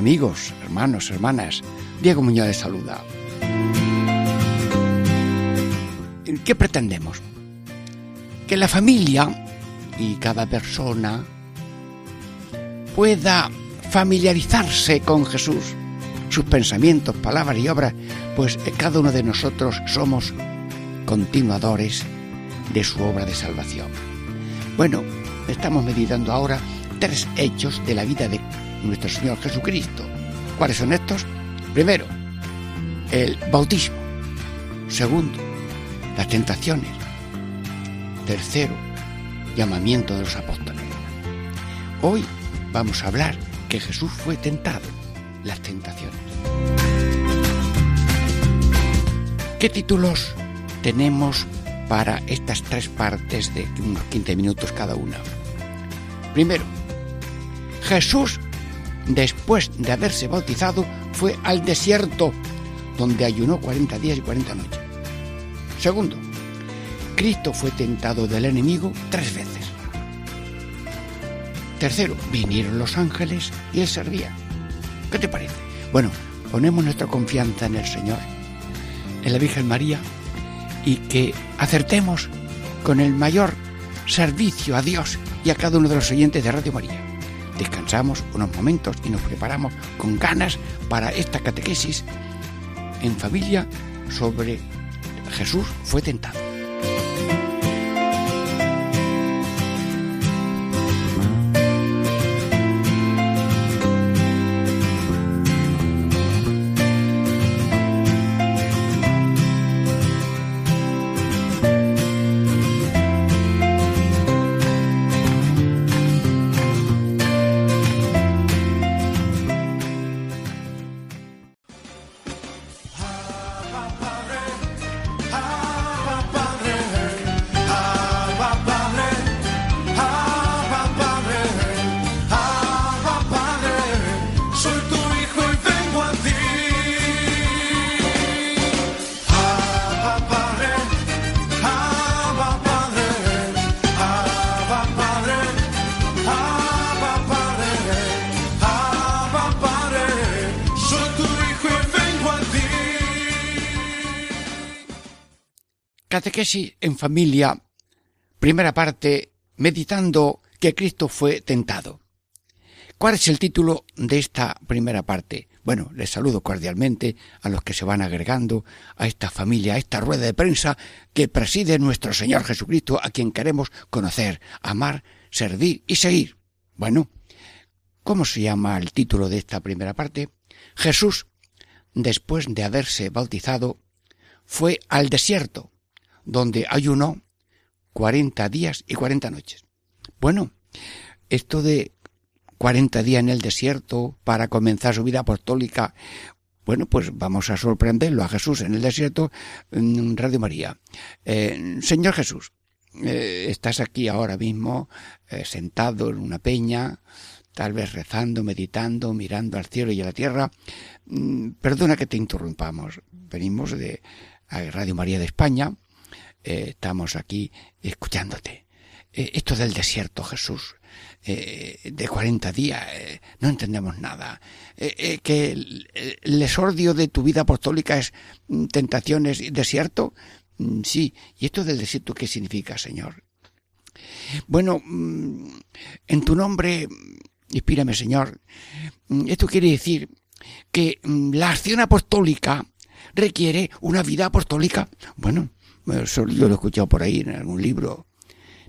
Amigos, hermanos, hermanas, Diego Muñoz de saluda. ¿Qué pretendemos? Que la familia y cada persona pueda familiarizarse con Jesús, sus pensamientos, palabras y obras, pues cada uno de nosotros somos continuadores de su obra de salvación. Bueno, estamos meditando ahora tres hechos de la vida de nuestro Señor Jesucristo. ¿Cuáles son estos? Primero, el bautismo. Segundo, las tentaciones. Tercero, llamamiento de los apóstoles. Hoy vamos a hablar que Jesús fue tentado, las tentaciones. ¿Qué títulos tenemos para estas tres partes de unos 15 minutos cada una? Primero, Jesús, después de haberse bautizado, fue al desierto, donde ayunó 40 días y 40 noches. Segundo, Cristo fue tentado del enemigo tres veces. Tercero, vinieron los ángeles y él servía. ¿Qué te parece? Bueno, ponemos nuestra confianza en el Señor, en la Virgen María, y que acertemos con el mayor servicio a Dios y a cada uno de los oyentes de Radio María descansamos unos momentos y nos preparamos con ganas para esta catequesis en familia sobre Jesús fue tentado. Catequesis en familia, primera parte, meditando que Cristo fue tentado. ¿Cuál es el título de esta primera parte? Bueno, les saludo cordialmente a los que se van agregando a esta familia, a esta rueda de prensa que preside nuestro Señor Jesucristo, a quien queremos conocer, amar, servir y seguir. Bueno, ¿cómo se llama el título de esta primera parte? Jesús, después de haberse bautizado, fue al desierto donde ayunó 40 días y 40 noches. Bueno, esto de 40 días en el desierto para comenzar su vida apostólica, bueno, pues vamos a sorprenderlo a Jesús en el desierto, en Radio María. Eh, Señor Jesús, eh, estás aquí ahora mismo eh, sentado en una peña, tal vez rezando, meditando, mirando al cielo y a la tierra. Mm, perdona que te interrumpamos. Venimos de Radio María de España eh, estamos aquí escuchándote. Eh, esto del desierto, Jesús, eh, de 40 días, no entendemos nada. que el, el, de tu vida apostólica es mm, tentaciones y desierto. Mm, sí. ¿Y esto del desierto qué significa, Señor? Bueno, mm, en tu nombre, inspírame, Señor. Esto quiere decir que la acción apostólica requiere una vida apostólica. Bueno, yo lo he escuchado por ahí en algún libro.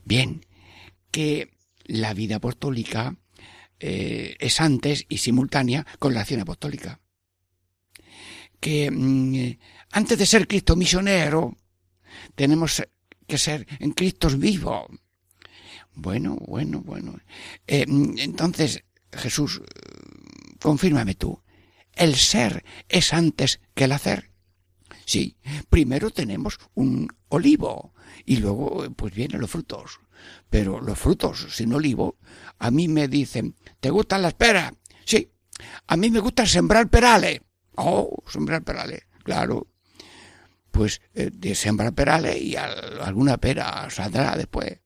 Bien, que la vida apostólica eh, es antes y simultánea con la acción apostólica. Que mm, antes de ser Cristo misionero, tenemos que ser en Cristo vivo. Bueno, bueno, bueno. Eh, mm, entonces, Jesús, confírmame tú, ¿el ser es antes que el hacer? Sí, primero tenemos un olivo y luego pues vienen los frutos. Pero los frutos sin olivo, a mí me dicen, ¿te gustan las peras? Sí, a mí me gusta sembrar perales. Oh, sembrar perales, claro. Pues eh, de sembrar perales y alguna pera saldrá después.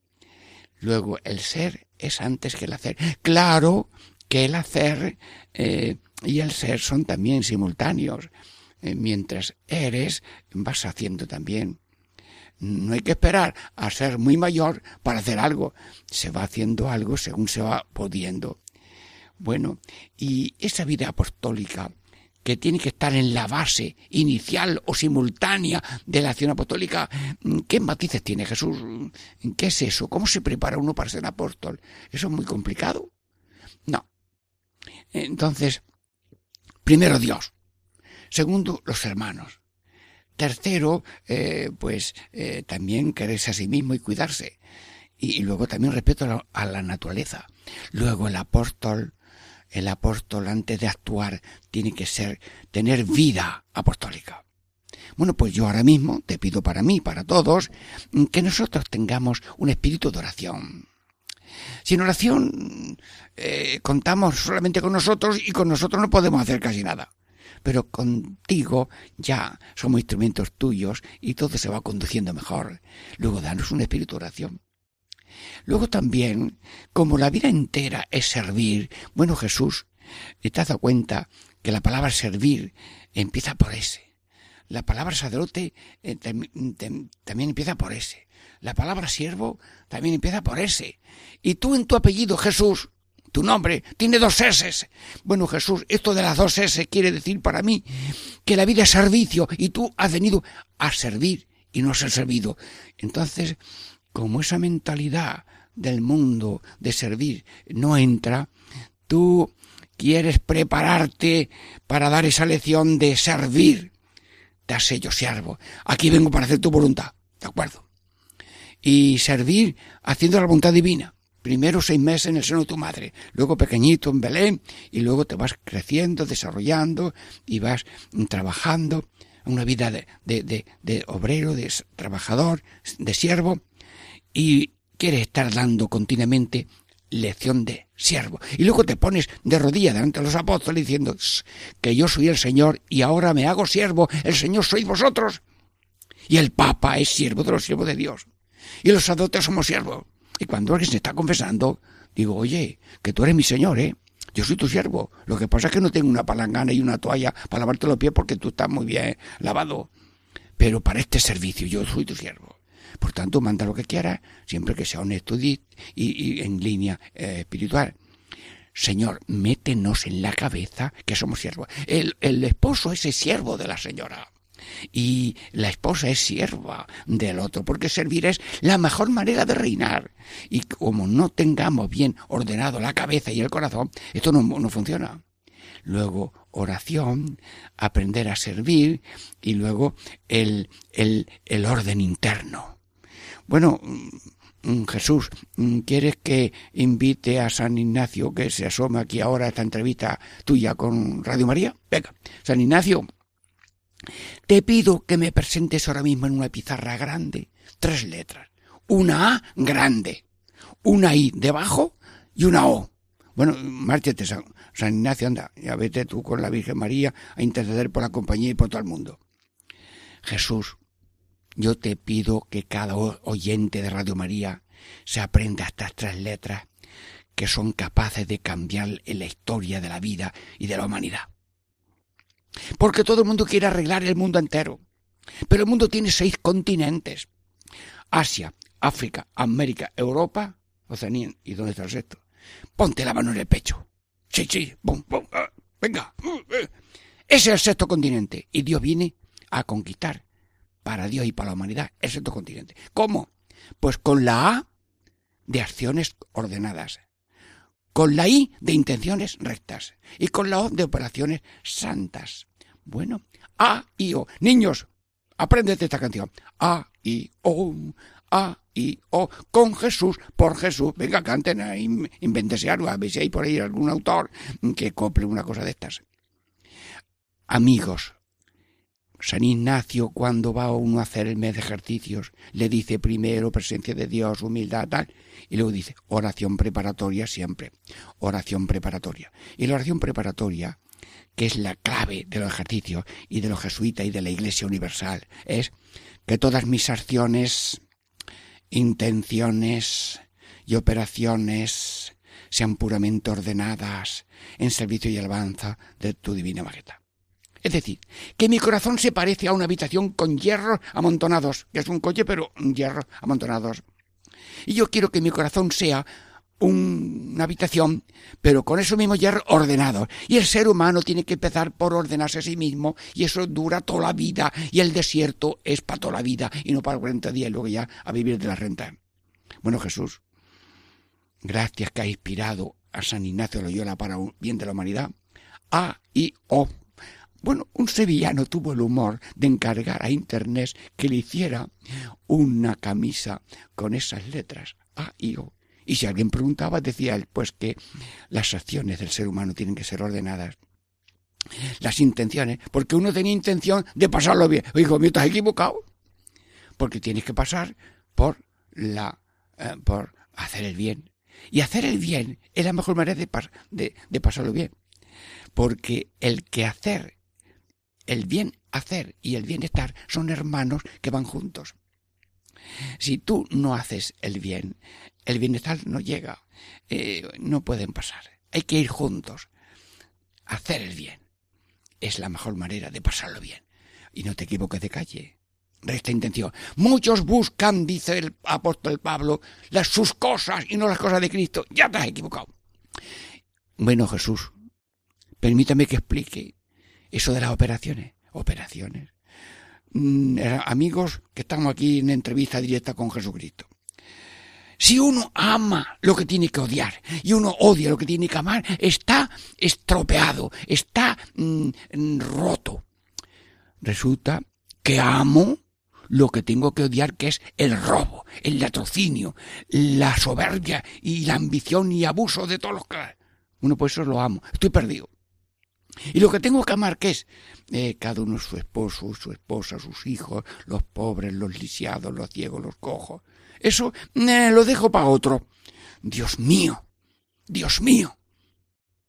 Luego, el ser es antes que el hacer. Claro que el hacer eh, y el ser son también simultáneos. Eh, mientras eres, vas haciendo también. No hay que esperar a ser muy mayor para hacer algo. Se va haciendo algo según se va pudiendo. Bueno, y esa vida apostólica que tiene que estar en la base inicial o simultánea de la acción apostólica, ¿qué matices tiene Jesús? ¿Qué es eso? ¿Cómo se prepara uno para ser apóstol? ¿Eso es muy complicado? No. Entonces, primero Dios. Segundo, los hermanos. Tercero, eh, pues eh, también quererse a sí mismo y cuidarse. Y, luego también respeto a la, naturaleza. Luego el apóstol, el apóstol antes de actuar tiene que ser, tener vida apostólica. Bueno, pues yo ahora mismo te pido para mí, para todos, que nosotros tengamos un espíritu de oración. Sin oración eh, contamos solamente con nosotros y con nosotros no podemos hacer casi nada pero contigo ya somos instrumentos tuyos y todo se va conduciendo mejor. Luego danos un espíritu de oración. Luego también, como la vida entera es servir, bueno Jesús, ¿te has dado cuenta que la palabra servir empieza por ese? La palabra sacerdote eh, también empieza por ese. La palabra siervo también empieza por ese. Y tú en tu apellido, Jesús, tu nombre tiene dos S. Bueno, Jesús, esto de las dos S quiere decir para mí que la vida es servicio y tú has venido a servir y no a ser servido. Entonces, como esa mentalidad del mundo de servir no entra, tú quieres prepararte para dar esa lección de servir. Te has yo siervo. Aquí vengo para hacer tu voluntad. ¿De acuerdo? Y servir haciendo la voluntad divina primero seis meses en el seno de tu madre, luego pequeñito en Belén, y luego te vas creciendo, desarrollando y vas trabajando una vida de, de, de, obrero, de trabajador, de siervo, y quieres estar dando continuamente lección de siervo. Y luego te pones de rodillas delante de los apóstoles diciendo que yo soy el Señor y ahora me hago siervo, el Señor sois vosotros. Y el Papa es siervo de los siervos de Dios. Y los sacerdotes somos siervos. Y cuando alguien se está confesando, digo, oye, que tú eres mi Señor, ¿eh? Yo soy tu siervo. Lo que pasa es que no tengo una palangana y una toalla para lavarte los pies porque tú estás muy bien lavado. Pero para este servicio yo soy tu siervo. Por tanto, manda lo que quieras, siempre que sea honesto y, y, en línea eh, espiritual. Señor, métenos en la cabeza que somos siervos. El, el esposo es el siervo de la señora y la esposa es sierva del otro, porque servir es la mejor manera de reinar. Y como no tengamos bien ordenado la cabeza y el corazón, esto no, no funciona. Luego oración, aprender a servir y luego el, el, el orden interno. Bueno, mm, Jesús, mm, ¿quieres que invite a San Ignacio que se asome aquí ahora a esta entrevista tuya con Radio María? Venga, San Ignacio, te pido que me presentes ahora mismo en una pizarra grande tres letras. Una A grande, una I debajo y una O. Bueno, márchate, San, Ignacio, anda, ya vete tú con la Virgen María a interceder por la compañía y por todo el mundo. Jesús, yo te pido que cada oyente de Radio María se aprenda estas tres letras que son capaces de cambiar la historia de la vida y de la humanidad. Porque todo el mundo quiere arreglar el mundo entero. Pero el mundo tiene seis continentes. Asia, África, América, Europa, Oceanía. ¿Y dónde está el resto? Ponte la mano en el pecho. Sí, sí, ah, venga. Ese es el sexto continente. Y Dios viene a conquistar para Dios y para la humanidad el sexto continente. ¿Cómo? Pues con la A de acciones ordenadas, con la I de intenciones rectas y con la O de operaciones santas. Bueno, A, I, O. Niños, apréndete esta canción. A, I, O, A, I, O, con Jesús, por Jesús. Venga, canten, invéntese algo, a ver si hay por ahí algún autor que cople una cosa de estas. Amigos, San Ignacio, cuando va uno a hacer el mes de ejercicios, le dice primero presencia de Dios, humildad, tal, y luego dice oración preparatoria siempre, oración preparatoria. Y la oración preparatoria, que es la clave de los ejercicios y de los jesuitas y de la Iglesia Universal, es que todas mis acciones, intenciones y operaciones sean puramente ordenadas en servicio y alabanza de tu divina majestad. Es decir, que mi corazón se parece a una habitación con hierros amontonados, que es un coche, pero hierros amontonados. Y yo quiero que mi corazón sea una habitación, pero con eso mismo hierro ordenado. Y el ser humano tiene que empezar por ordenarse a sí mismo, y eso dura toda la vida, y el desierto es para toda la vida, y no para 40 días, y luego ya a vivir de la renta. Bueno, Jesús, gracias que ha inspirado a San Ignacio Loyola para un bien de la humanidad. A y O bueno, un sevillano tuvo el humor de encargar a Internet que le hiciera una camisa con esas letras A y O. Y si alguien preguntaba, decía él, pues que las acciones del ser humano tienen que ser ordenadas. Las intenciones, porque uno tenía intención de pasarlo bien. Hijo mío, estás equivocado. Porque tienes que pasar por la, eh, por hacer el bien. Y hacer el bien es la mejor manera de, de, de pasarlo bien. Porque el que hacer el bien hacer y el bienestar son hermanos que van juntos. Si tú no haces el bien, el bienestar no llega, eh, no pueden pasar. Hay que ir juntos. Hacer el bien es la mejor manera de pasarlo bien. Y no te equivoques de calle. esta intención. Muchos buscan, dice el apóstol Pablo, las sus cosas y no las cosas de Cristo. Ya te has equivocado. Bueno, Jesús, permítame que explique eso de las operaciones. Operaciones. Mm, amigos que estamos aquí en entrevista directa con Jesucristo. Si uno ama lo que tiene que odiar y uno odia lo que tiene que amar, está estropeado, está mm, roto. Resulta que amo lo que tengo que odiar, que es el robo, el latrocinio, la soberbia y la ambición y abuso de todos los que... Uno por eso lo amo. Estoy perdido. Y lo que tengo que amar, ¿qué es? Eh, cada uno su esposo, su esposa, sus hijos, los pobres, los lisiados, los ciegos, los cojos. Eso eh, lo dejo para otro. Dios mío, Dios mío.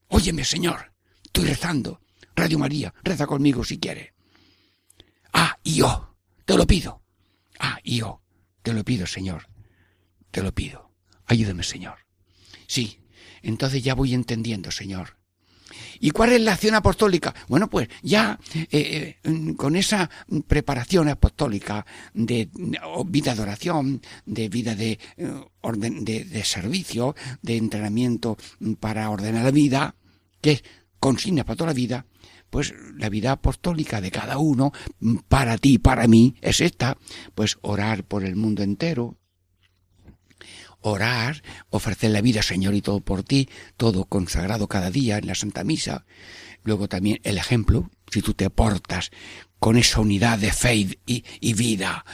Óyeme, Señor, estoy rezando. Radio María, reza conmigo si quiere. Ah, y yo, te lo pido. Ah, y yo, te lo pido, Señor. Te lo pido. Ayúdame, Señor. Sí, entonces ya voy entendiendo, Señor ¿Y cuál es la acción apostólica? Bueno, pues ya eh, eh, con esa preparación apostólica de, vida de oración, de vida de, eh, orden, de, servicio, de entrenamiento para ordenar la vida, que es consigna para toda la vida, pues la vida apostólica de cada uno, para ti, para mí, es esta, pues orar por el mundo entero, orar, ofrecer la vida, Señor, y todo por ti, todo consagrado cada día en la Santa Misa. Luego también el ejemplo, si tú te portas con esa unidad de fe y, vida,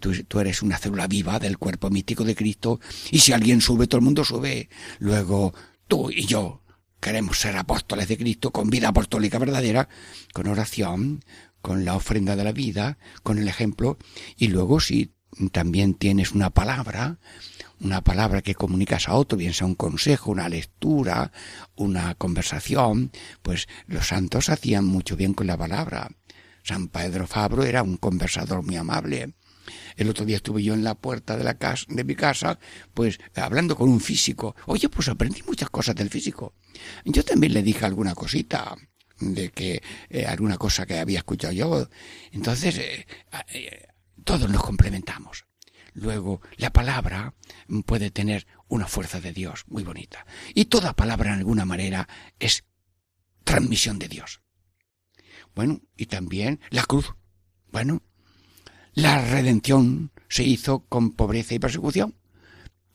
tú, tú, eres una célula viva del cuerpo místico de Cristo, y si alguien sube, todo el mundo sube. Luego tú y yo queremos ser apóstoles de Cristo con vida apostólica verdadera, con oración, con la ofrenda de la vida, con el ejemplo, y luego si también tienes una palabra, una palabra que comunicas a otro, bien sea un consejo, una lectura, una conversación, pues los santos hacían mucho bien con la palabra. San Pedro Fabro era un conversador muy amable. El otro día estuve yo en la puerta de la casa, de mi casa, pues hablando con un físico. Oye, pues aprendí muchas cosas del físico. Yo también le dije alguna cosita de que eh, alguna cosa que había escuchado yo. Entonces, eh, eh, todos nos complementamos. Luego, la palabra puede tener una fuerza de Dios muy bonita. Y toda palabra, en alguna manera, es transmisión de Dios. Bueno, y también la cruz. Bueno, la redención se hizo con pobreza y persecución.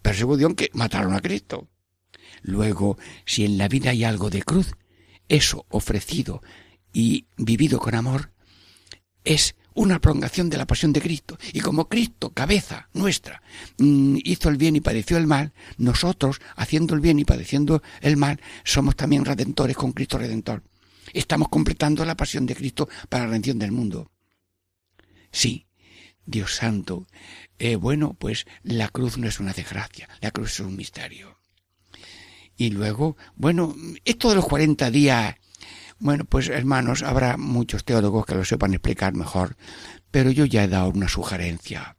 Persecución que mataron a Cristo. Luego, si en la vida hay algo de cruz, eso ofrecido y vivido con amor, es una prolongación de la pasión de Cristo. Y como Cristo, cabeza nuestra, mm, hizo el bien y padeció el mal, nosotros, haciendo el bien y padeciendo el mal, somos también redentores con Cristo Redentor. Estamos completando la pasión de Cristo para la redención del mundo. Sí, Dios Santo, eh, bueno, pues la cruz no es una desgracia, la cruz es un misterio. Y luego, bueno, esto de los 40 días bueno, pues hermanos, habrá muchos teólogos que lo sepan explicar mejor, pero yo ya he dado una sugerencia.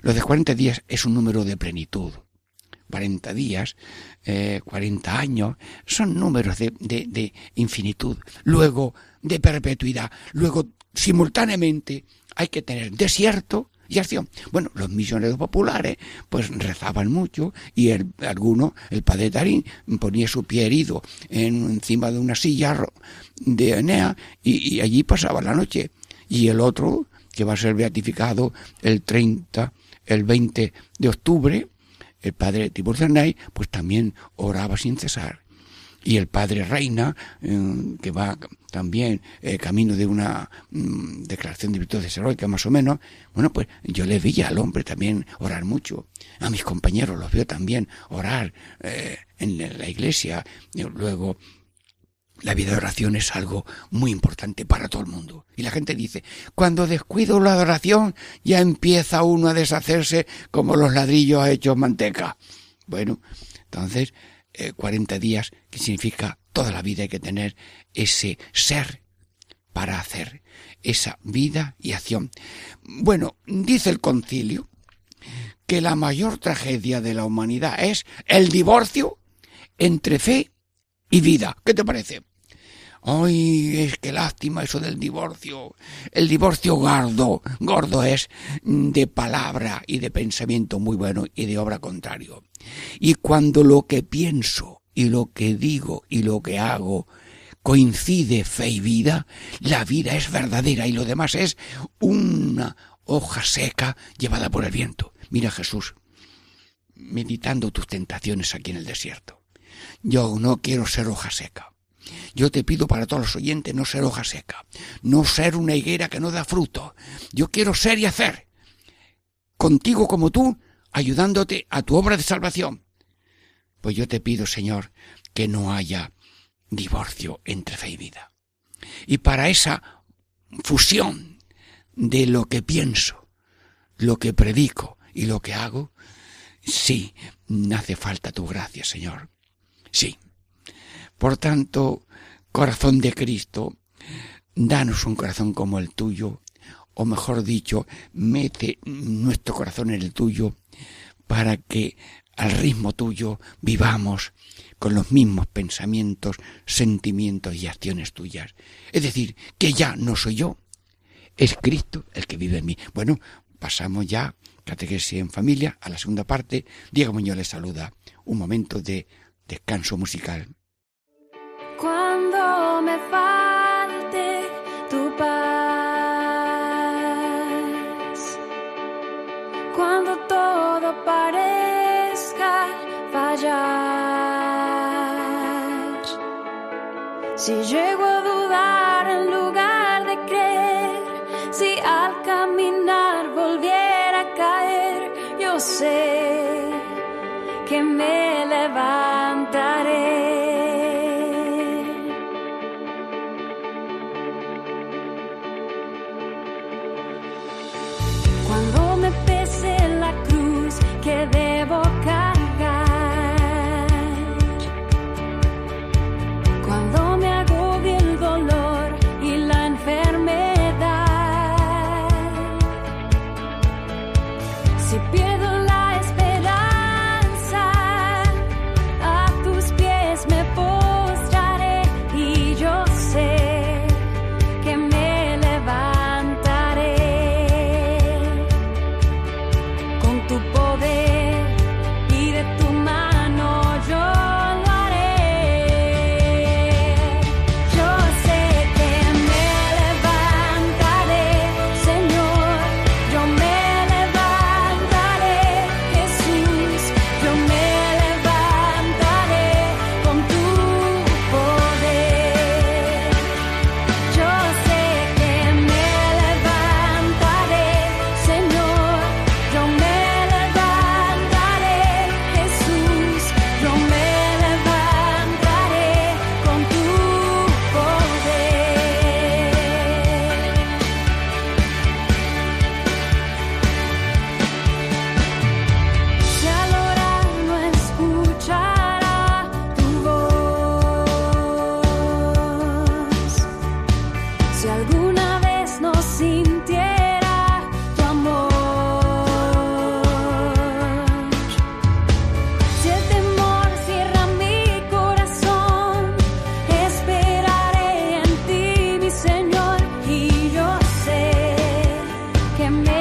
Lo de 40 días es un número de plenitud. 40 días, eh, 40 años, son números de, de, de infinitud, luego de perpetuidad, luego simultáneamente hay que tener desierto y acción. Bueno, los misioneros populares pues rezaban mucho y el, alguno, el padre Tarín, ponía su pie herido en, encima de una silla de Enea y, allí pasaba la noche. Y el otro, que va a ser beatificado el 30, el 20 de octubre, el padre Tibur pues también oraba sin cesar y el padre Reina, eh, que va también eh, camino de una mm, declaración de virtudes heroicas más o menos, bueno, pues yo le vi al hombre también orar mucho. A mis compañeros los veo también orar eh, en la iglesia. Luego, la vida de oración es algo muy importante para todo el mundo. Y la gente dice, cuando descuido la adoración, ya empieza uno a deshacerse como los ladrillos hechos manteca. Bueno, entonces, 40 eh, días, que significa toda la vida hay que tener ese ser para hacer, esa vida y acción. Bueno, dice el concilio que la mayor tragedia de la humanidad es el divorcio entre fe y vida. ¿Qué te parece? Ay, es que lástima eso del divorcio. El divorcio gordo, gordo es de palabra y de pensamiento muy bueno y de obra contrario. Y cuando lo que pienso y lo que digo y lo que hago coincide fe y vida, la vida es verdadera y lo demás es una hoja seca llevada por el viento. Mira Jesús, meditando tus tentaciones aquí en el desierto. Yo no quiero ser hoja seca. Yo te pido para todos los oyentes no ser hoja seca, no ser una higuera que no da fruto. Yo quiero ser y hacer. Contigo como tú, ayudándote a tu obra de salvación. Pues yo te pido, Señor, que no haya divorcio entre fe y vida. Y para esa fusión de lo que pienso, lo que predico y lo que hago, sí, hace falta tu gracia, Señor. Sí. Por tanto, corazón de Cristo, danos un corazón como el tuyo, o mejor dicho, mete nuestro corazón en el tuyo, para que al ritmo tuyo vivamos con los mismos pensamientos, sentimientos y acciones tuyas. Es decir, que ya no soy yo, es Cristo el que vive en mí. Bueno, pasamos ya, catequesis en familia, a la segunda parte. Diego Muñoz les saluda. Un momento de descanso musical cuando me falte tu paz, cuando todo parezca fallar. Si llego a dudar en lugar de creer, si al caminar volviera a caer, yo sé que me levantaré. me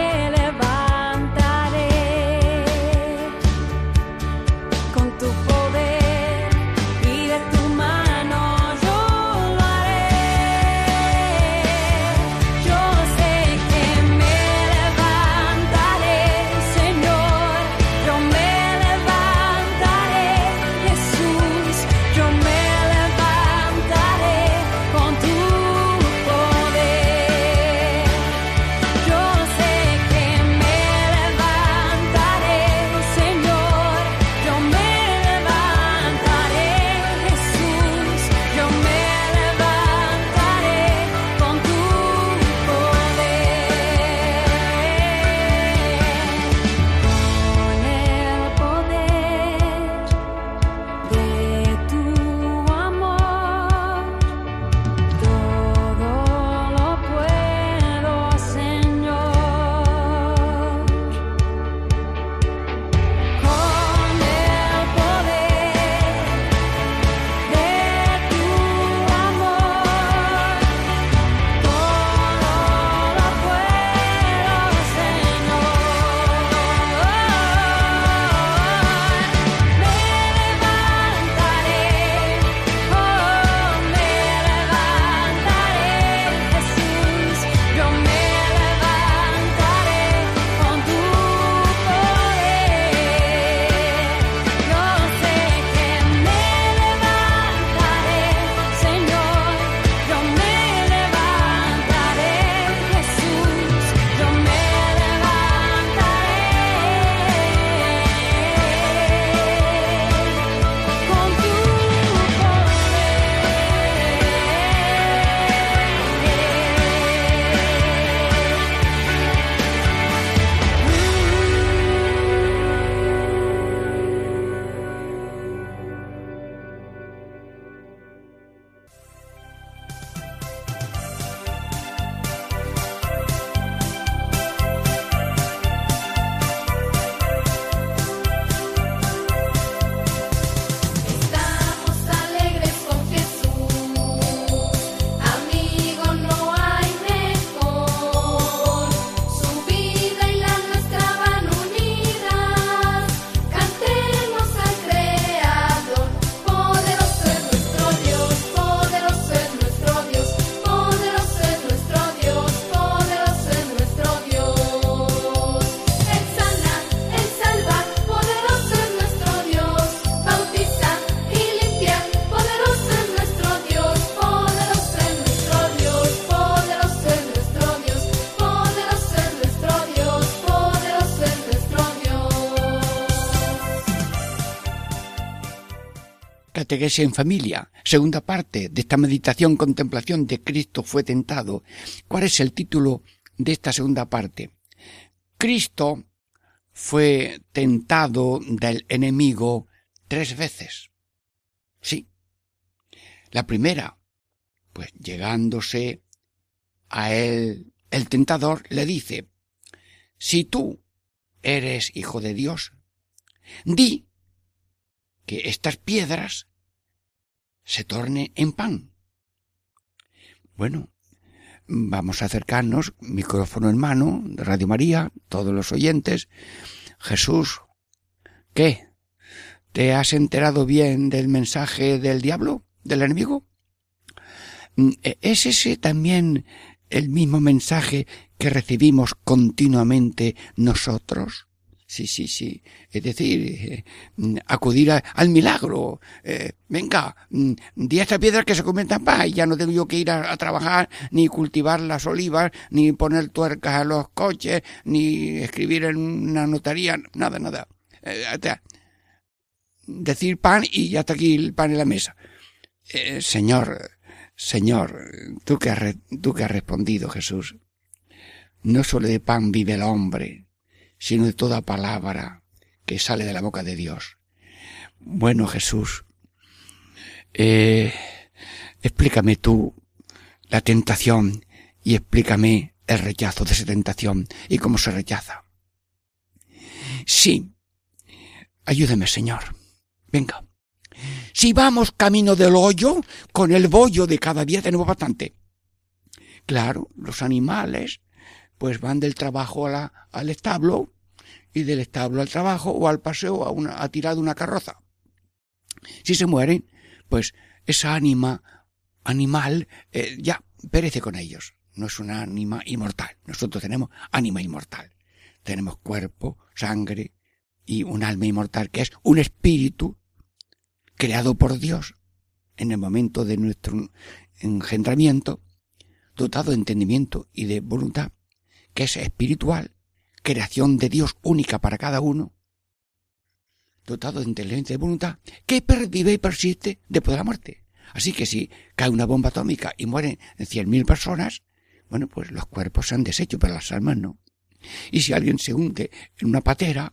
en familia, segunda parte de esta meditación contemplación de Cristo fue tentado. ¿Cuál es el título de esta segunda parte? Cristo fue tentado del enemigo tres veces. Sí. La primera, pues llegándose a él, el tentador le dice, si tú eres hijo de Dios, di que estas piedras se tornen en pan. Bueno, vamos a acercarnos, micrófono en mano, de Radio María, todos los oyentes. Jesús, ¿qué? ¿Te has enterado bien del mensaje del diablo, del enemigo? Mm, ¿Es ese también el mismo mensaje que recibimos continuamente nosotros? Sí, sí, sí. Es decir, eh, acudir al milagro. Eh, venga, mm, di a esta piedra que se convierta en y ya no tengo yo que ir a, trabajar, ni cultivar las olivas, ni poner tuercas a los coches, ni escribir en una notaría, nada, nada. Eh, decir pan y ya está aquí el pan en la mesa. señor, Señor, tú que, has, tú que has respondido, Jesús, no solo de pan vive el hombre, sino de toda palabra que sale de la boca de Dios. Bueno, Jesús, eh, explícame tú la tentación y explícame el rechazo de esa tentación y cómo se rechaza. Sí, ayúdeme, Señor. Venga. Si vamos camino del hoyo, con el bollo de cada día tenemos bastante. Claro, los animales pues van del trabajo al establo y del establo al trabajo o al paseo a, una, a tirar de una carroza. Si se mueren, pues esa ánima animal eh, ya perece con ellos. No es una ánima inmortal. Nosotros tenemos ánima inmortal. Tenemos cuerpo, sangre y un alma inmortal que es un espíritu creado por Dios en el momento de nuestro engendramiento, dotado de entendimiento y de voluntad, que es espiritual, creación de Dios única para cada uno, dotado de inteligencia y voluntad, que pervive y persiste después de la muerte. Así que si cae una bomba atómica y mueren cien mil personas, bueno, pues los cuerpos se han deshecho, pero las almas no. Y si alguien se hunde en una patera,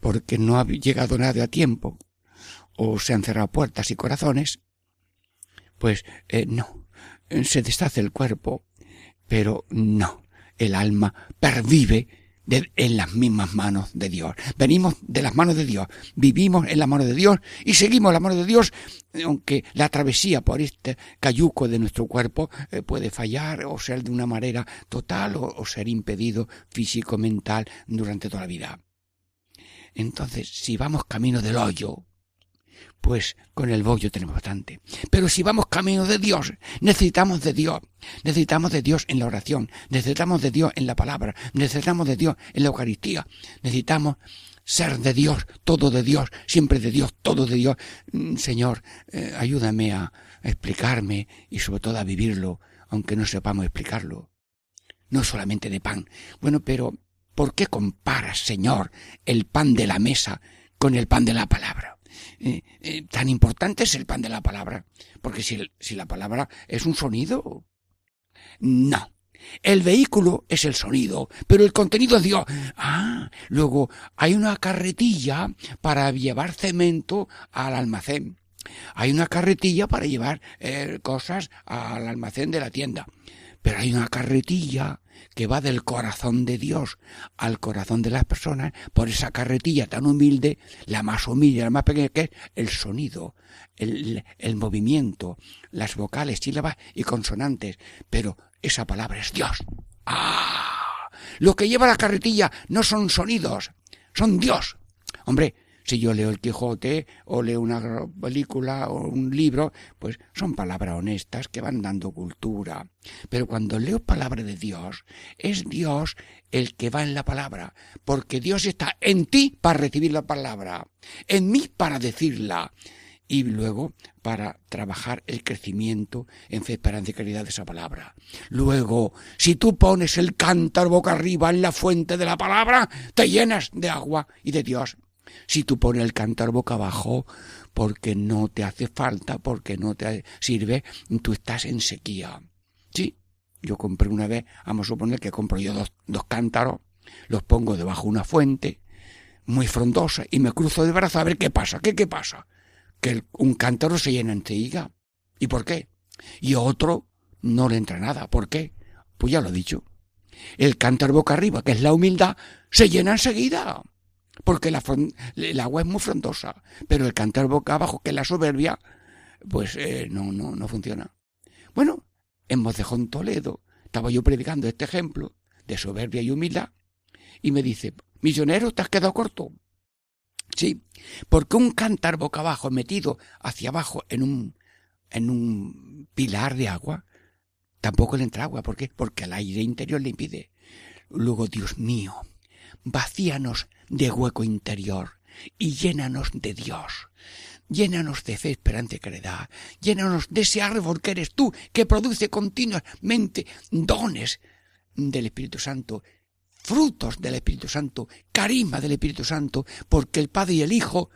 porque no ha llegado nada a tiempo, o se han cerrado puertas y corazones, pues eh, no, se deshace el cuerpo, pero no, el alma pervive en las mismas manos de Dios. Venimos de las manos de Dios, vivimos en la mano de Dios y seguimos la mano de Dios, aunque la travesía por este cayuco de nuestro cuerpo eh, puede fallar o ser de una manera total o ser impedido físico-mental durante toda la vida. Entonces, si vamos camino del hoyo, pues con el bollo tenemos bastante. Pero si vamos camino de Dios, necesitamos de Dios. Necesitamos de Dios en la oración, necesitamos de Dios en la palabra, necesitamos de Dios en la Eucaristía, necesitamos ser de Dios, todo de Dios, siempre de Dios, todo de Dios. Mm, Señor, eh, ayúdame a explicarme y sobre todo a vivirlo, aunque no sepamos explicarlo. No solamente de pan. Bueno, pero ¿por qué comparas, Señor, el pan de la mesa con el pan de la palabra? Eh, eh, tan importante es el pan de la palabra. Porque si, la palabra es un sonido. No. El vehículo es el sonido, pero el contenido es Dios. Ah, luego hay una carretilla para llevar cemento al almacén. Hay una carretilla para llevar eh, cosas al almacén de la tienda. Pero hay una carretilla que va del corazón de Dios al corazón de las personas por esa carretilla tan humilde, la más humilde, la más pequeña, que es el sonido, el, el movimiento, las vocales, sílabas y consonantes. Pero esa palabra es Dios. ¡Ah! Lo que lleva la carretilla no son sonidos, son Dios. Hombre, si yo leo el Quijote o leo una película o un libro, pues son palabras honestas que van dando cultura. Pero cuando leo palabra de Dios, es Dios el que va en la palabra, porque Dios está en ti para recibir la palabra, en mí para decirla y luego para trabajar el crecimiento en fe, esperanza y caridad de esa palabra. Luego, si tú pones el cántaro boca arriba en la fuente de la palabra, te llenas de agua y de Dios Si tú pones el cántaro boca abajo porque no te hace falta, porque no te sirve, tú estás en sequía. Sí, yo compré una vez, vamos a suponer que compro yo dos, dos cántaros, los pongo debajo de una fuente, muy frondosa, y me cruzo de brazos a ver qué pasa, qué, qué pasa. Que un cántaro se llena enseguida. ¿Y por qué? Y otro no le entra nada. ¿Por qué? Pues ya lo he dicho. El cántaro boca arriba, que es la humildad, se llena enseguida. Porque el agua es muy frondosa. Pero el cántaro boca abajo, que es la soberbia, pues eh, no, no, no funciona. Bueno, en Mocejón Toledo estaba yo predicando este ejemplo de soberbia y humildad y me dice, misionero, te has quedado corto. Sí, porque un cántaro boca abajo metido hacia abajo en un, en un pilar de agua, tampoco le entra agua. ¿Por qué? Porque el aire interior le impide. Luego, Dios mío, vacíanos de hueco interior y llénanos de Dios. Llénanos de fe, esperanza y caridad. Llénanos de ese árbol que eres tú, que produce continuamente dones del Espíritu Santo, frutos del Espíritu Santo, carisma del Espíritu Santo, porque el Padre y el Hijo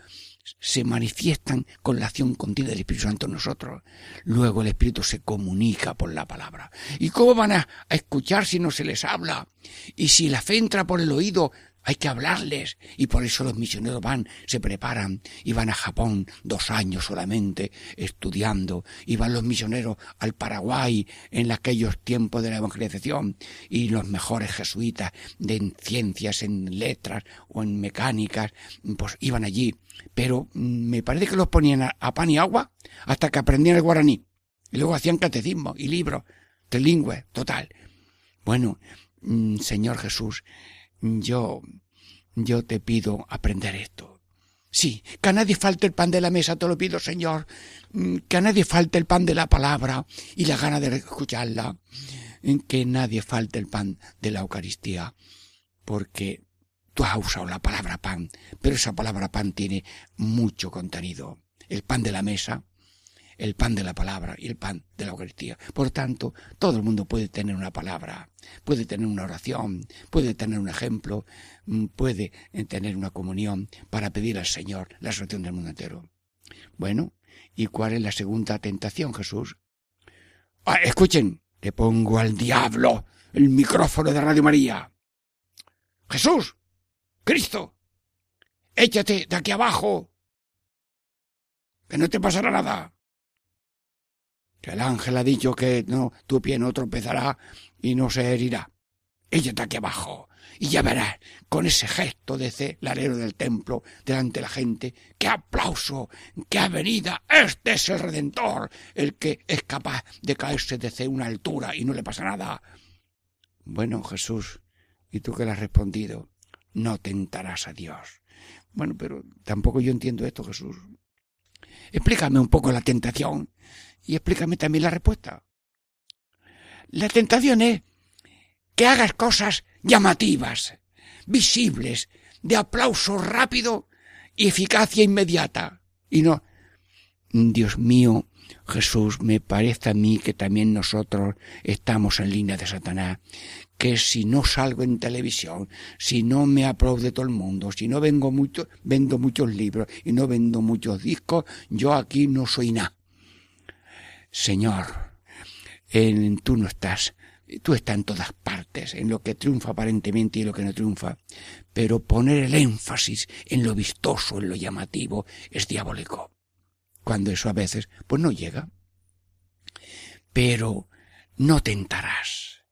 se manifiestan con la acción continua del Espíritu Santo en nosotros. Luego el Espíritu se comunica por la palabra. ¿Y cómo van a, a, escuchar si no se les habla? Y si la fe entra por el oído, hay que hablarles y por eso los misioneros van, se preparan y van a Japón dos años solamente estudiando y van los misioneros al Paraguay en aquellos tiempos de la evangelización y los mejores jesuitas de en ciencias, en letras o en mecánicas, pues iban allí. Pero mm, me parece que los ponían a, pan y agua hasta que aprendían el guaraní y luego hacían catecismo y libros, trilingüe, total. Bueno, mm, Señor Jesús, yo, yo te pido aprender esto. Sí, que a nadie falte el pan de la mesa, te lo pido, Señor. Mm, que a nadie falte el pan de la palabra y la gana de escucharla. Que nadie falte el pan de la Eucaristía. Porque tú has usado la palabra pan, pero esa palabra pan tiene mucho contenido. El pan de la mesa el pan de la palabra y el pan de la Eucaristía. Por tanto, todo el mundo puede tener una palabra, puede tener una oración, puede tener un ejemplo, mm, puede eh, tener una comunión para pedir al Señor la solución del mundo entero. Bueno, ¿y cuál es la segunda tentación, Jesús? Ah, escuchen, le pongo al diablo el micrófono de Radio María. Jesús, Cristo, échate de aquí abajo, que no te pasará nada que el ángel ha dicho que no, tu pie no tropezará y no se herirá. Ella está aquí abajo, y ya verás, con ese gesto de celarero del templo delante de la gente, qué aplauso, qué avenida, este es el Redentor, el que es capaz de caerse desde una altura y no le pasa nada. Bueno, Jesús, ¿y tú qué le has respondido? No tentarás a Dios. Bueno, pero tampoco yo entiendo esto, Jesús. Explícame un poco la tentación y explícame también la respuesta. La tentación es que hagas cosas llamativas, visibles, de aplauso rápido y eficacia inmediata. Y no, Dios mío, Jesús, me parece a mí que también nosotros estamos en línea de Satanás, que si no salgo en televisión, si no me aplaude todo el mundo, si no vengo mucho, vendo muchos libros y no vendo muchos discos, yo aquí no soy nada. Señor, en, tú no estás, tú estás en todas partes, en lo que triunfa aparentemente y lo que no triunfa, pero poner el énfasis en lo vistoso, en lo llamativo, es diabólico. Cuando eso a veces, pues no llega. Pero no tentarás.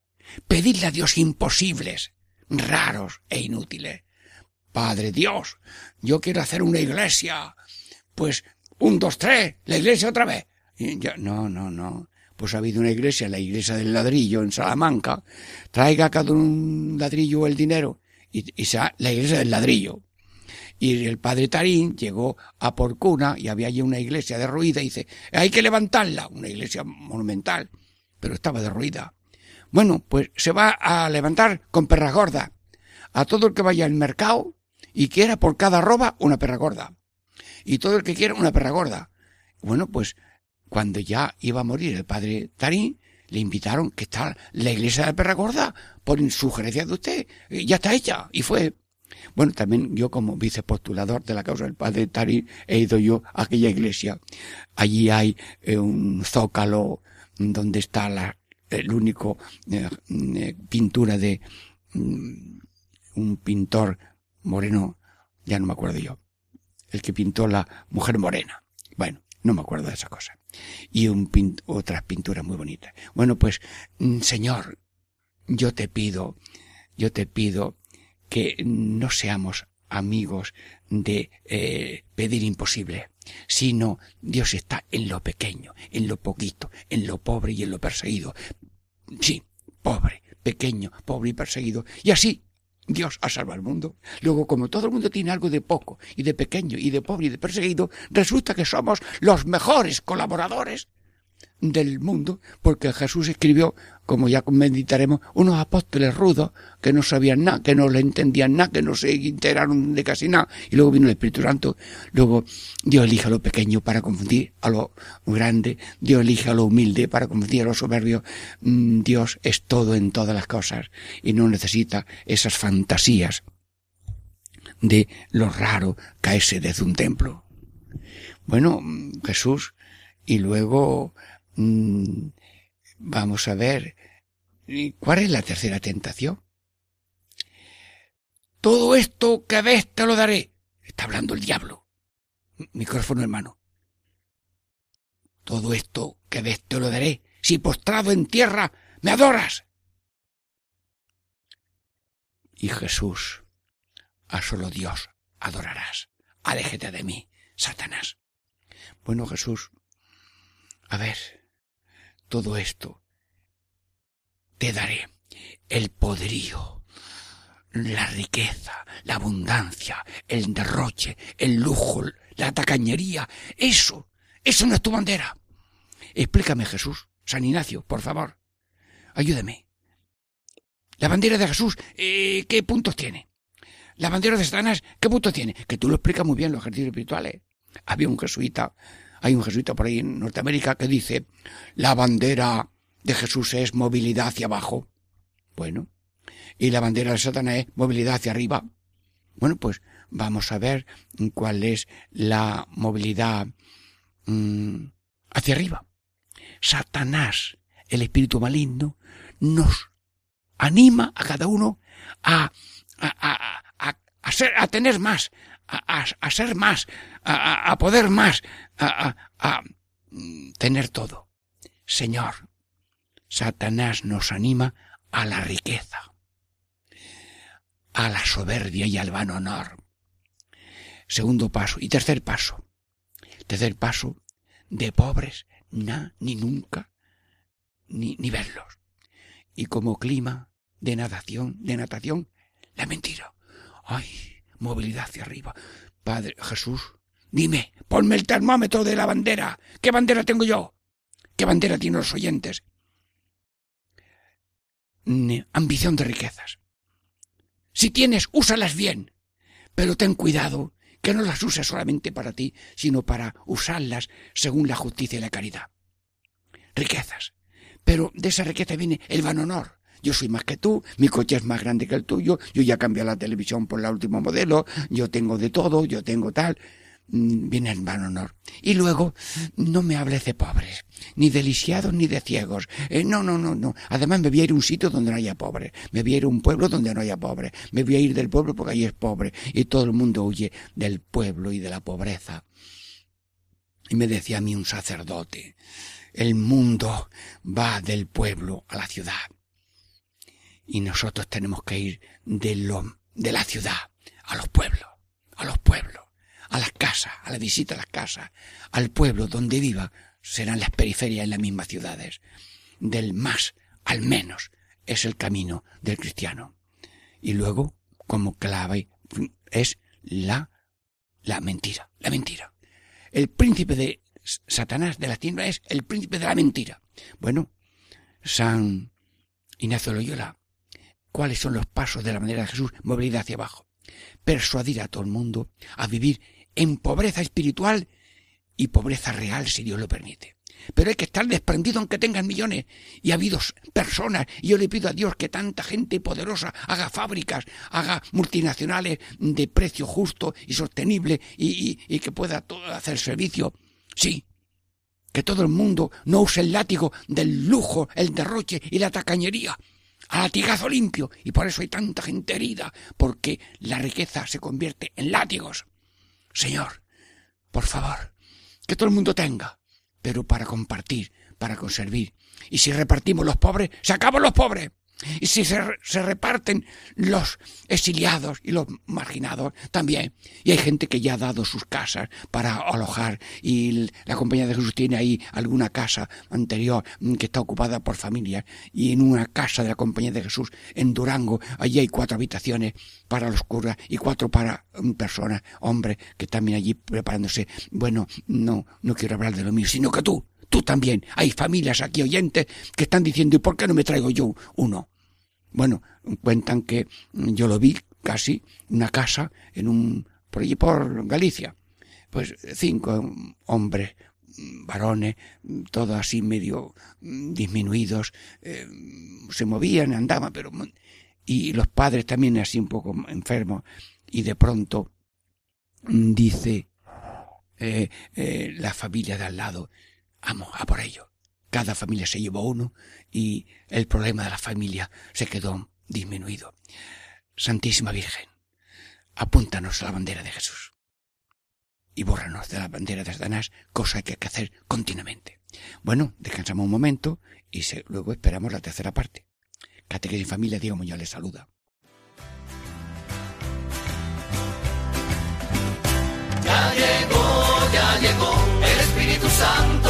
Pedirle a Dios imposibles, raros e inútiles. Padre Dios, yo quiero hacer una iglesia. Pues un, dos, tres, la iglesia otra vez no, no, no. Pues ha habido una iglesia, la iglesia del ladrillo en Salamanca. Traiga cada un ladrillo el dinero. Y, y sea la iglesia del ladrillo. Y el padre Tarín llegó a Porcuna y había allí una iglesia derruida y dice, hay que levantarla, una iglesia monumental, pero estaba derruida. Bueno, pues se va a levantar con perra gorda. A todo el que vaya al mercado y quiera por cada roba una perra gorda. Y todo el que quiera una perra gorda. Bueno, pues cuando ya iba a morir el padre Tarín, le invitaron que está la iglesia de la perra gorda por sugerencia de usted. Ya está hecha. Y fue. Bueno, también yo como vicepostulador de la causa del padre Tari he ido yo a aquella iglesia. Allí hay eh, un zócalo donde está la, el único eh, eh, pintura de mm, un pintor moreno, ya no me acuerdo yo, el que pintó la mujer morena. Bueno, no me acuerdo de esa cosa. Y un otras pinturas muy bonitas. Bueno, pues, mm, Señor, yo te pido, yo te pido que no seamos amigos de eh, pedir imposible, sino Dios está en lo pequeño, en lo poquito, en lo pobre y en lo perseguido. Sí, pobre, pequeño, pobre y perseguido. Y así Dios ha salvado al mundo. Luego, como todo el mundo tiene algo de poco y de pequeño y de pobre y de perseguido, resulta que somos los mejores colaboradores del mundo, porque Jesús escribió, como ya meditaremos, unos apóstoles rudos que no sabían nada, que no le entendían nada, que no se enteraron de casi nada, y luego vino el Espíritu Santo, luego Dios elige a lo pequeño para confundir a lo grande, Dios elige a lo humilde para confundir a lo soberbio, mm, Dios es todo en todas las cosas y no necesita esas fantasías de lo raro caerse desde un templo. Bueno, mm, Jesús, y luego vamos a ver, ¿cuál es la tercera tentación? Todo esto que ves te lo daré. Está hablando el diablo. Micrófono hermano. Todo esto que ves te lo daré. Si postrado en tierra me adoras. Y Jesús, a solo Dios adorarás. Aléjate de mí, Satanás. Bueno, Jesús, a ver, todo esto, te daré el poderío, la riqueza, la abundancia, el derroche, el lujo, la tacañería. Eso, eso no es tu bandera. Explícame, Jesús, San Ignacio, por favor. Ayúdame. La bandera de Jesús, eh, ¿qué puntos tiene? La bandera de Satanás, ¿qué puntos tiene? Que tú lo explicas muy bien los ejercicios espirituales. Había un jesuita hay un jesuita por ahí en Norteamérica que dice, la bandera de Jesús es movilidad hacia abajo. Bueno, y la bandera de Satanás es movilidad hacia arriba. Bueno, pues vamos a ver cuál es la movilidad mm, hacia arriba. Satanás, el espíritu maligno, nos anima a cada uno a, a, a, a, ser, a tener más, a, ser más, a, poder más, a, tener todo. Señor, Satanás nos anima a la riqueza, a la soberbia y al vano honor. Segundo paso. Y tercer paso. Tercer paso, de pobres, na, ni nunca, ni, ni verlos. Y como clima de natación, de natación, la mentira. Ay, movilidad hacia arriba. Padre Jesús, dime, ponme el termómetro de la bandera. ¿Qué bandera tengo yo? ¿Qué bandera tienen los oyentes? ambición de riquezas. Si tienes, úsalas bien, pero ten cuidado que no las uses solamente para ti, sino para usarlas según la justicia y la caridad. Riquezas. Pero de esa riqueza viene el van honor, yo soy más que tú, mi coche es más grande que el tuyo, yo ya cambié la televisión por la último modelo, yo tengo de todo, yo tengo tal. Mm, viene en van honor. Y luego, no me hables de pobres, ni de lisiados ni de ciegos. Eh, no, no, no, no. Además, me voy a ir a un sitio donde no haya pobres. Me voy a ir a un pueblo donde no haya pobres. Me voy a ir del pueblo porque ahí es pobre. Y todo el mundo huye del pueblo y de la pobreza. Y me decía a mí un sacerdote, el mundo va del pueblo a la ciudad y nosotros tenemos que ir de lo, de la ciudad a los pueblos, a los pueblos, a las casas, a la visita a las casas, al pueblo donde viva, serán las periferias en las mismas ciudades. Del más al menos es el camino del cristiano. Y luego, como clave, es la, la mentira, la mentira. El príncipe de Satanás de la tienda es el príncipe de la mentira. Bueno, San Ignacio Loyola cuáles son los pasos de la manera de Jesús, movilidad hacia abajo. Persuadir a todo el mundo a vivir en pobreza espiritual y pobreza real si Dios lo permite. pero hay que estar desprendido aunque tengan millones. Y ha habido personas, y yo le pido a Dios que tanta gente poderosa haga fábricas, haga multinacionales de precio justo y sostenible y, que pueda hacer servicio. Sí, que todo el mundo no use el látigo del lujo, el derroche y la tacañería. A latigazo limpio. Y por eso hay tanta gente herida, porque la riqueza se convierte en látigos. Señor, por favor, que todo el mundo tenga, pero para compartir, para conservar. Y si repartimos los pobres, se acaban los pobres. Y si se, se, reparten los exiliados y los marginados también. Y hay gente que ya ha dado sus casas para alojar y la Compañía de Jesús tiene ahí alguna casa anterior mm, que está ocupada por familias. Y en una casa de la Compañía de Jesús en Durango, allí hay cuatro habitaciones para los curas y cuatro para mm, personas, hombres, que también allí preparándose. Bueno, no, no quiero hablar de lo mío, sino que tú, tú también. Hay familias aquí oyentes que están diciendo, ¿y por qué no me traigo yo uno? Bueno, cuentan que yo lo vi casi, una casa en un, por allí por Galicia. Pues cinco hombres, varones, todos así medio disminuidos, eh, se movían, andaban, pero, y los padres también así un poco enfermos, y de pronto dice eh, eh, la familia de al lado, vamos a por ello. Cada familia se llevó uno y el problema de la familia se quedó disminuido. Santísima Virgen, apúntanos a la bandera de Jesús y bórranos de la bandera de Satanás, cosa que hay que hacer continuamente. Bueno, descansamos un momento y luego esperamos la tercera parte. Catequesis Familia, Diego Muñoz les saluda. Ya llegó, ya llegó, el Espíritu Santo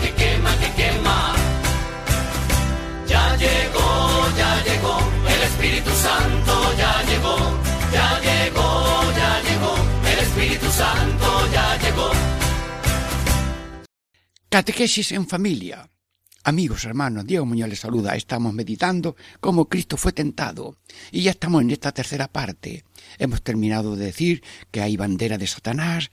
que quema, que quema. Ya llegó, ya llegó, el Espíritu Santo ya llegó, ya llegó, ya llegó, el Espíritu Santo ya llegó. Catequesis en familia. Amigos, hermanos, Diego Muñoz les saluda. Estamos meditando cómo Cristo fue tentado. Y ya estamos en esta tercera parte. Hemos terminado de decir que hay bandera de Satanás,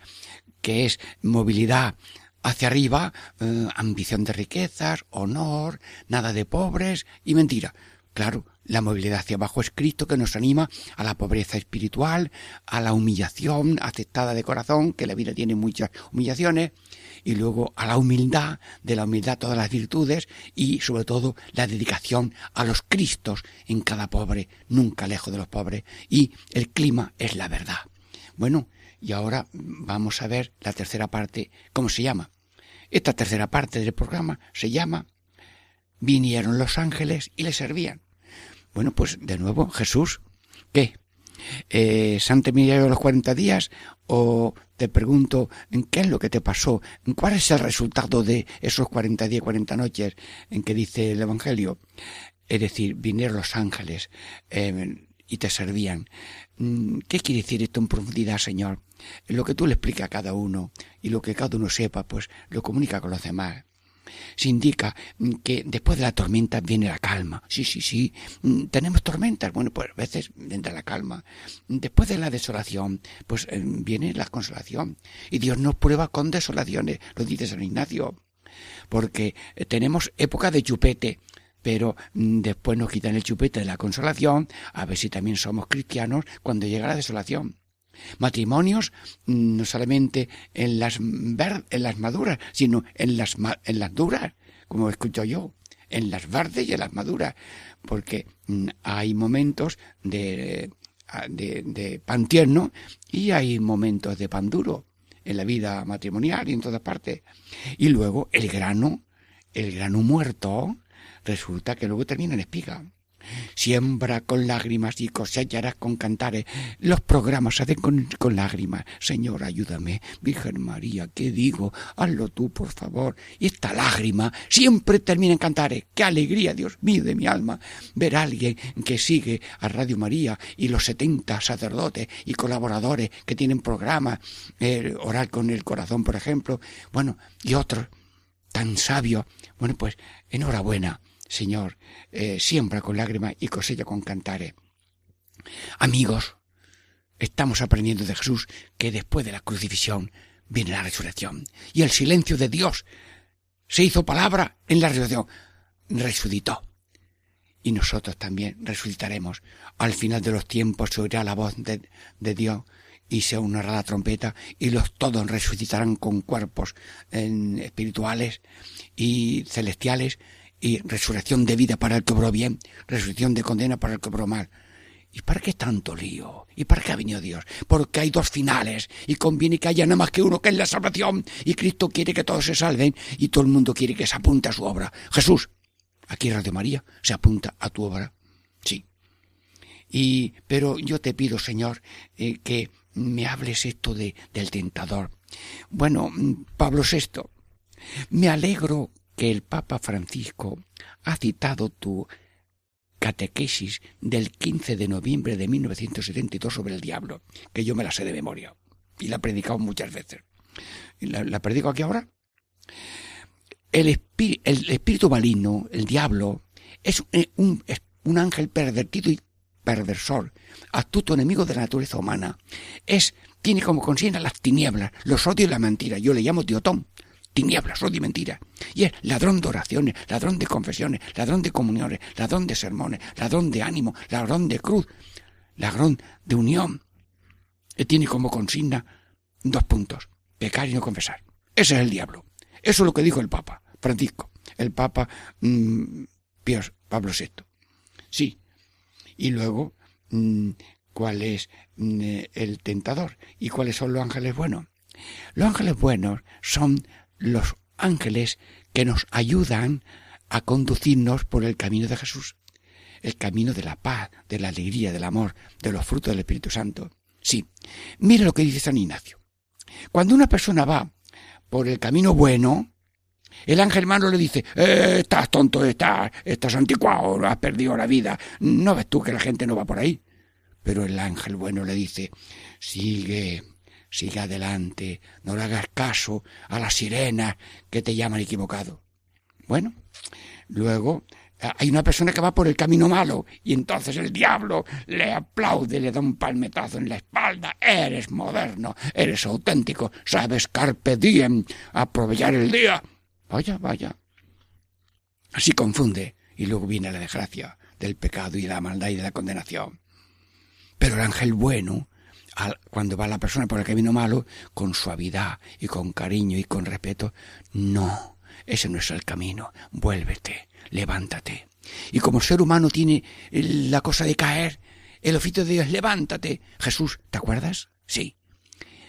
que es movilidad hacia arriba, eh, ambición de riquezas, honor, nada de pobres y mentira. Claro, la movilidad hacia abajo es Cristo que nos anima a la pobreza espiritual, a la humillación aceptada de corazón, que la vida tiene muchas humillaciones, y luego a la humildad, de la humildad todas las virtudes, y sobre todo la dedicación a los Cristos en cada pobre, nunca lejos de los pobres, y el clima es la verdad. Bueno, y ahora vamos a ver la tercera parte, ¿cómo se llama? Esta tercera parte del programa se llama Vinieron los ángeles y le servían. Bueno, pues de nuevo, Jesús, ¿qué? Eh, ¿Santa de los 40 días? ¿O te pregunto, ¿en qué es lo que te pasó? ¿Cuál es el resultado de esos 40 días, 40 noches en que dice el Evangelio? Es decir, vinieron los ángeles eh, y te servían. Mm, ¿Qué quiere decir esto en profundidad, Señor? Lo que tú le expliques a cada uno y lo que cada uno sepa, pues lo comunica con los demás. Se indica que después de la tormenta viene la calma. Sí, sí, sí. Mm, tenemos tormentas. Bueno, pues a veces vendrá la calma. Después de la desolación, pues eh, viene la consolación. Y Dios nos prueba con desolaciones, lo dice San Ignacio. Porque eh, tenemos época de chupete, pero mm, después nos quitan el chupete de la consolación, a ver si también somos cristianos cuando llega la desolación. Matrimonios mm, no solamente en las, en las maduras, sino en las, en las duras, como escucho yo, en las verdes y en las maduras, porque mm, hay momentos de de, de pan tierno y hay momentos de pan duro en la vida matrimonial y en todas partes. Y luego el grano, el grano muerto, resulta que luego termina en espiga. Siembra con lágrimas y cosecharás con cantares. Los programas se hacen con, lágrimas. Señor, ayúdame. Virgen María, ¿qué digo? Hazlo tú, por favor. Y esta lágrima siempre termina en cantares. ¡Qué alegría, Dios mío, de mi alma! Ver a alguien que sigue a Radio María y los setenta sacerdotes y colaboradores que tienen programas, eh, orar con el corazón, por ejemplo. Bueno, y otros tan sabios. Bueno, pues enhorabuena Señor, eh, siembra con lágrimas y cosecha con cantares. Amigos, estamos aprendiendo de Jesús que después de la crucifixión viene la resurrección. Y el silencio de Dios se hizo palabra en la resurrección. Resucitó. Y nosotros también resucitaremos. Al final de los tiempos se oirá la voz de, Dios y se unirá la trompeta y los todos resucitarán con cuerpos espirituales y celestiales y resurrección de vida para el que obró bien, resurrección de condena para el que obró mal. ¿Y para qué tanto lío? ¿Y para qué ha venido Dios? Porque hay dos finales y conviene que haya nada más que uno que es la salvación y Cristo quiere que todos se salven y todo el mundo quiere que se apunte a su obra. Jesús, aquí Radio María, se apunta a tu obra. Sí. Y, pero yo te pido, Señor, eh, que me hables esto de, del tentador. Bueno, Pablo VI, me alegro que el Papa Francisco ha citado tu catequesis del 15 de noviembre de 1972 sobre el diablo, que yo me la sé de memoria y la he predicado muchas veces. ¿La, la predico aquí ahora? El, espíritu maligno, el diablo, es un, es un ángel pervertido y perversor, astuto enemigo de la naturaleza humana. Es, tiene como consigna las tinieblas, los odios y la mentira. Yo le llamo diotón, tinieblas, odio y mentira. Y es ladrón de oraciones, ladrón de confesiones, ladrón de comuniones, ladrón de sermones, ladrón de ánimo, ladrón de cruz, ladrón de unión. Tiene como consigna dos puntos, pecar y no confesar. Ese es el diablo. Eso es lo que dijo el Papa Francisco, el Papa mm, Pablo VI. Sí. Y luego, mm, ¿cuál es mm, el tentador? ¿Y cuáles son los ángeles buenos? Los ángeles buenos son los ángeles que nos ayudan a conducirnos por el camino de Jesús, el camino de la paz, de la alegría, del amor, de los frutos del Espíritu Santo. Sí, mire lo que dice San Ignacio. Cuando una persona va por el camino bueno, el ángel malo le dice, eh, estás tonto, estás, estás anticuado, has perdido la vida, no ves tú que la gente no va por ahí. Pero el ángel bueno le dice, sigue, sigue adelante, no le hagas caso a las sirenas que te llaman equivocado. Bueno, luego hay una persona que va por el camino malo y entonces el diablo le aplaude, le da un palmetazo en la espalda. Eres moderno, eres auténtico, sabes carpe diem, aprovechar el día. Vaya, vaya. Así confunde y luego viene la desgracia del pecado y la maldad y de la condenación. Pero el ángel bueno cuando va la persona por el camino malo, con suavidad y con cariño y con respeto, no, ese no es el camino, vuélvete, levántate. Y como ser humano tiene la cosa de caer, el oficio de Dios, levántate. Jesús, ¿te acuerdas? Sí.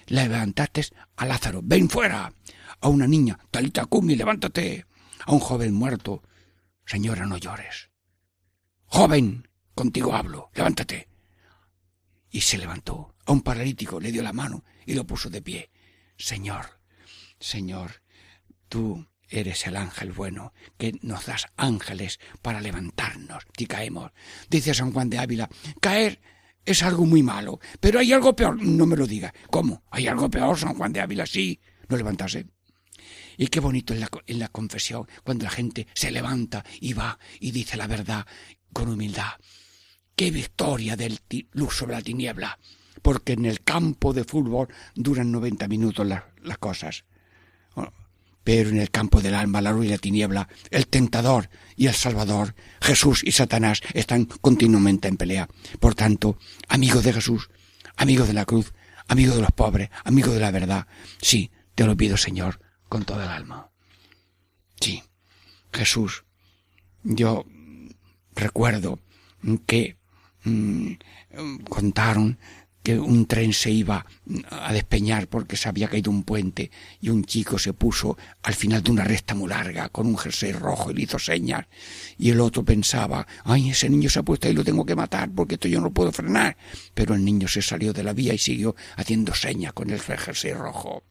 Levantaste a Lázaro, ven fuera. A una niña, talita cumi, levántate. A un joven muerto, señora, no llores. Joven, contigo hablo, levántate. Y se levantó a un paralítico le dio la mano y lo puso de pie. Señor, Señor, tú eres el ángel bueno, que nos das ángeles para levantarnos si caemos. Dice San Juan de Ávila, caer es algo muy malo, pero hay algo peor. No me lo diga. ¿Cómo? ¿Hay algo peor, San Juan de Ávila? Sí, no levantarse. Y qué bonito en la, en la confesión, cuando la gente se levanta y va y dice la verdad con humildad. Qué victoria del luz sobre la tiniebla porque en el campo de fútbol duran 90 minutos las, cosas. Pero en el campo del alma, la luz y la tiniebla, el tentador y el salvador, Jesús y Satanás, están continuamente en pelea. Por tanto, amigo de Jesús, amigo de la cruz, amigo de los pobres, amigo de la verdad, sí, te lo pido, Señor, con toda el alma. Sí, Jesús, yo recuerdo que mm, contaron que un tren se iba a despeñar porque se había caído un puente y un chico se puso al final de una recta muy larga con un jersey rojo y le hizo señas. Y el otro pensaba ay ese niño se ha puesto ahí lo tengo que matar porque esto yo no puedo frenar pero el niño se salió de la vía y siguió haciendo señas con el jersey rojo.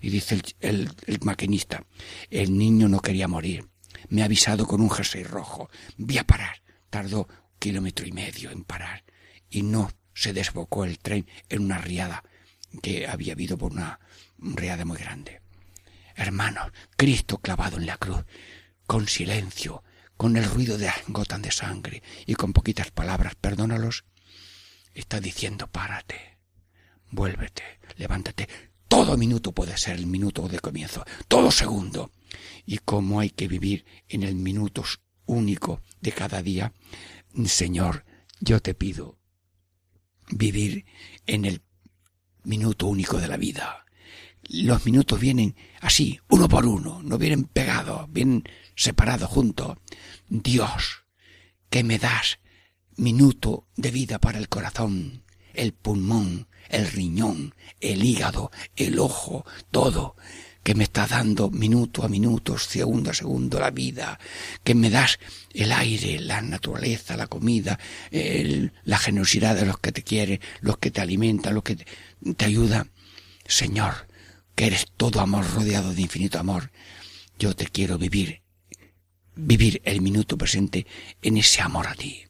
Y dice el, el maquinista el niño no quería morir. Me ha avisado con un jersey rojo. Voy a parar tardó kilómetro y medio en parar y no se desbocó el tren en una riada que había habido por una riada muy grande. Hermanos, Cristo clavado en la cruz, con silencio, con el ruido de gotas de sangre y con poquitas palabras, perdónalos, está diciendo párate, vuélvete, levántate. Todo minuto puede ser el minuto de comienzo, todo segundo. Y como hay que vivir en el minuto único de cada día, Señor, yo te pido vivir en el minuto único de la vida. Los minutos vienen así, uno por uno, no vienen pegados, vienen separados juntos. Dios, que me das minuto de vida para el corazón, el pulmón, el riñón, el hígado, el ojo, todo que me estás dando minuto a minuto, segundo a segundo la vida, que me das el aire, la naturaleza, la comida, la generosidad de los que te quieren, los que te alimentan, los que te, te ayudan. Señor, que eres todo amor rodeado de infinito amor, yo te quiero vivir, vivir el minuto presente en ese amor a ti.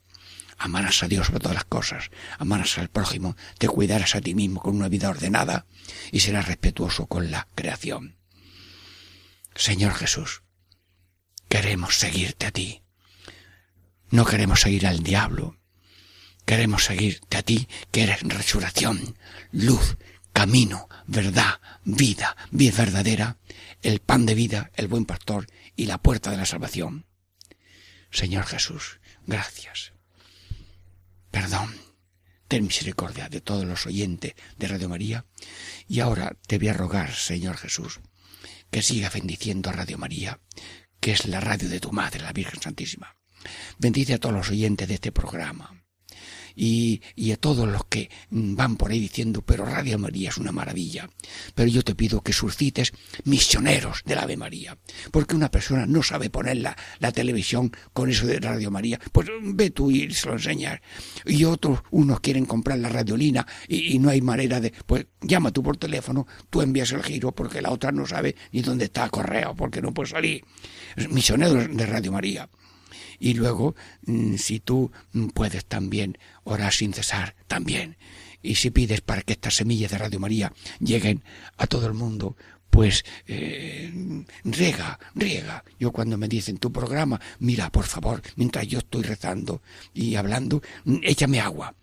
Amarás a Dios sobre todas las cosas, amarás al prójimo, te cuidarás a ti mismo con una vida ordenada y serás respetuoso con la creación. Señor Jesús, queremos seguirte a ti. No queremos seguir al diablo. Queremos seguirte a ti, que eres resurrección, luz, camino, verdad, vida, vida verdadera, el pan de vida, el buen pastor y la puerta de la salvación. Señor Jesús, gracias. Perdón. Ten misericordia de todos los oyentes de Radio María. Y ahora te voy a rogar, Señor Jesús, que siga bendiciendo a Radio María, que es la radio de tu Madre, la Virgen Santísima. Bendice a todos los oyentes de este programa y, a todos los que van por ahí diciendo, pero Radio María es una maravilla. Pero yo te pido que suscites misioneros de la Ave María, porque una persona no sabe poner la, la televisión con eso de Radio María, pues ve tú y se lo enseñas. Y otros, unos quieren comprar la radiolina y, y no hay manera de, pues llama tú por teléfono, tú envías el giro porque la otra no sabe ni dónde está el correo, porque no puede salir. Misioneros de Radio María. Y luego, mm, si tú mm, puedes también orar sin cesar, también. Y si pides para que estas semillas de Radio María lleguen a todo el mundo, pues eh, riega, riega. Yo cuando me dicen tu programa, mira, por favor, mientras yo estoy rezando y hablando, mm, échame agua.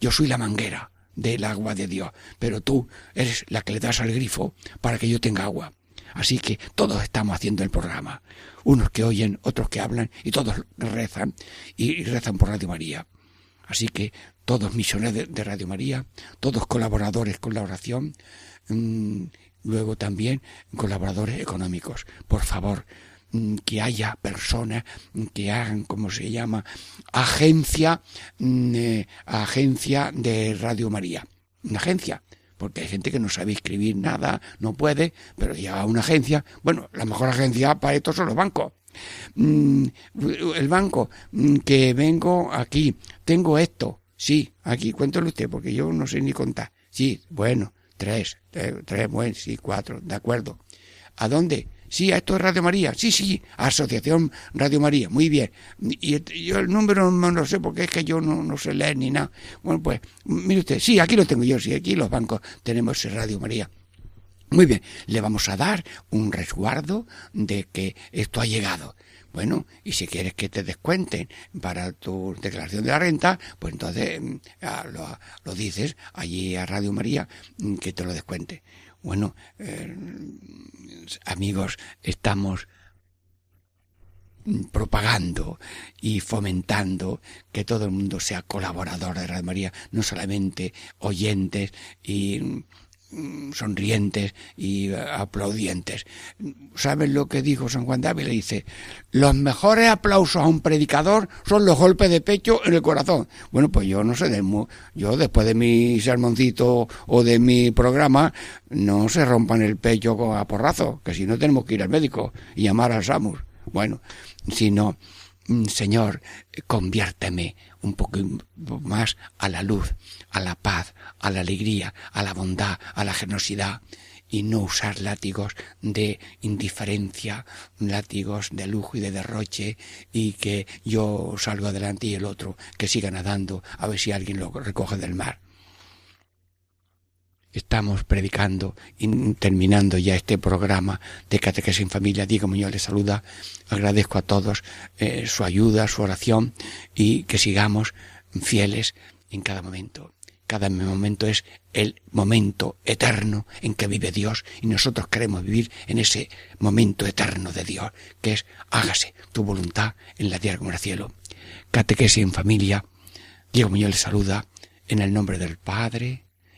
Yo soy la manguera del agua de Dios, pero tú eres la que le das al grifo para que yo tenga agua. Así que todos estamos haciendo el programa. Unos que oyen, otros que hablan, y todos rezan, y rezan por Radio María. Así que todos misioneros de Radio María, todos colaboradores con la oración, mmm, luego también colaboradores económicos. Por favor, mmm, que haya personas que hagan, como se llama, agencia, mmm, eh, agencia de Radio María. Una agencia porque hay gente que no sabe escribir nada, no puede, pero llega a una agencia, bueno, la mejor agencia para esto son los bancos. Mm, el banco, mm, que vengo aquí, tengo esto, sí, aquí, cuéntelo usted, porque yo no sé ni contar. Sí, bueno, tres, tres, tres bueno, sí, cuatro, de acuerdo. ¿A dónde? Sí, esto es Radio María. Sí, sí, Asociación Radio María. Muy bien. Y yo el número no lo sé porque es que yo no, no sé leer ni nada. Bueno, pues, mire usted, sí, aquí lo tengo yo, sí, aquí los bancos tenemos Radio María. Muy bien, le vamos a dar un resguardo de que esto ha llegado. Bueno, y si quieres que te descuenten para tu declaración de la renta, pues entonces mm, lo, lo dices allí a Radio María mm, que te lo descuente. Bueno, eh, amigos, estamos propagando y fomentando que todo el mundo sea colaborador de Radio María, no solamente oyentes y sonrientes y aplaudientes. ¿Sabes lo que dijo San Juan de Ávila? Dice, los mejores aplausos a un predicador son los golpes de pecho en el corazón. Bueno, pues yo no sé, yo después de mi sermoncito o de mi programa, no se rompan el pecho a porrazo, que si no tenemos que ir al médico y llamar al SAMUS. Bueno, sino Mm, Señor, conviérteme un poco más a la luz, a la paz, a la alegría, a la bondad, a la generosidad, y no usar látigos de indiferencia, látigos de lujo y de derroche, y que yo salgo adelante y el otro que siga nadando a ver si alguien lo recoge del mar estamos predicando y terminando ya este programa de Catequesis en Familia. Diego Muñoz les saluda. Agradezco a todos eh, su ayuda, su oración y que sigamos fieles en cada momento. Cada momento es el momento eterno en que vive Dios y nosotros queremos vivir en ese momento eterno de Dios, que es hágase tu voluntad en la tierra como en el cielo. Catequesis en familia. Diego Muñoz les saluda en el nombre del Padre,